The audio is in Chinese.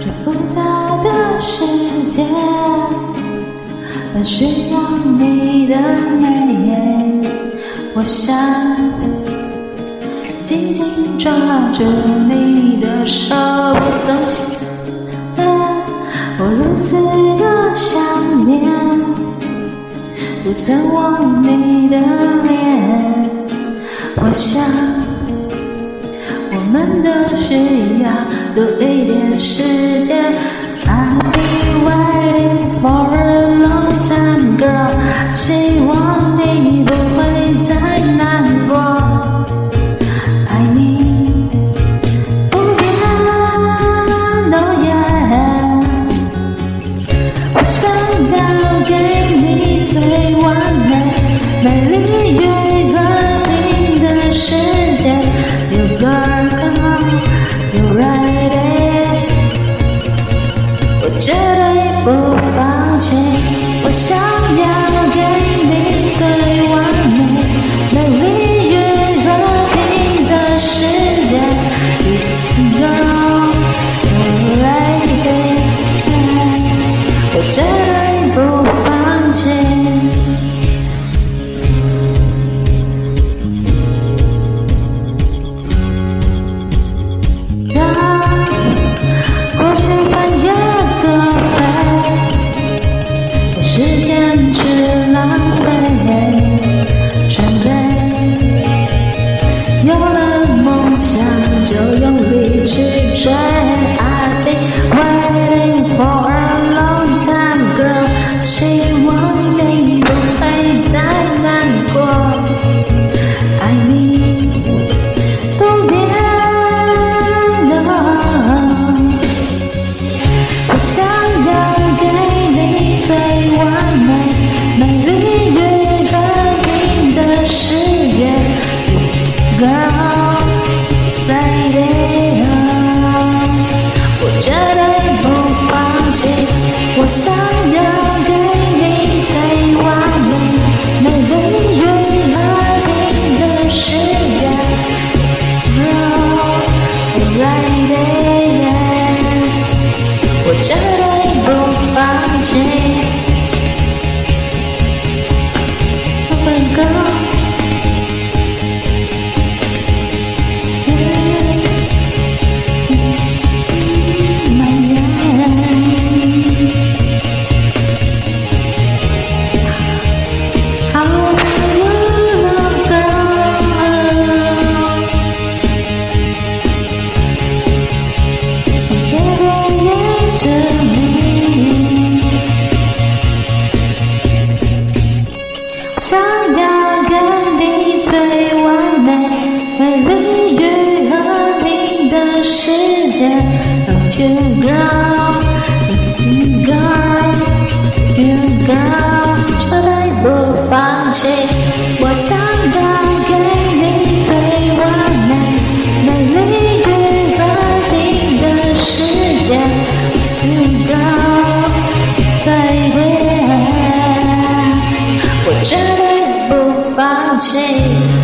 最复杂的世界，本需要你的美颜，我想。紧紧抓着你的手，不松懈。我如此的想念，不曾忘你的脸。我想，我们都需要多一点时间。I've been waiting for a long time, girl. 的世界，越高，越高，越高，绝对不放弃。我想给你最完美、美丽与和平的世界，越高，才会爱。我绝对不放弃。